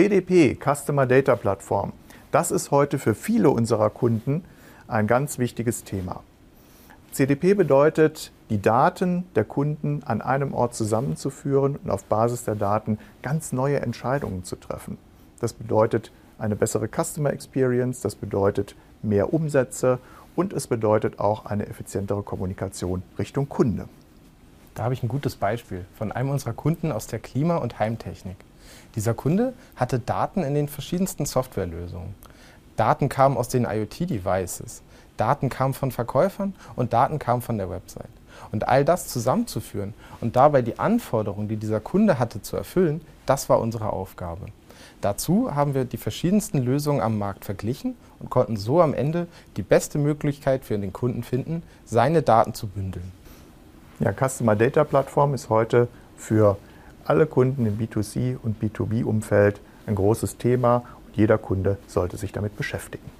CDP, Customer Data Plattform, das ist heute für viele unserer Kunden ein ganz wichtiges Thema. CDP bedeutet, die Daten der Kunden an einem Ort zusammenzuführen und auf Basis der Daten ganz neue Entscheidungen zu treffen. Das bedeutet eine bessere Customer Experience, das bedeutet mehr Umsätze und es bedeutet auch eine effizientere Kommunikation Richtung Kunde. Da habe ich ein gutes Beispiel von einem unserer Kunden aus der Klima- und Heimtechnik. Dieser Kunde hatte Daten in den verschiedensten Softwarelösungen. Daten kamen aus den IoT-Devices, Daten kamen von Verkäufern und Daten kamen von der Website. Und all das zusammenzuführen und dabei die Anforderungen, die dieser Kunde hatte, zu erfüllen, das war unsere Aufgabe. Dazu haben wir die verschiedensten Lösungen am Markt verglichen und konnten so am Ende die beste Möglichkeit für den Kunden finden, seine Daten zu bündeln. Ja, Customer Data Plattform ist heute für alle Kunden im B2C und B2B-Umfeld ein großes Thema und jeder Kunde sollte sich damit beschäftigen.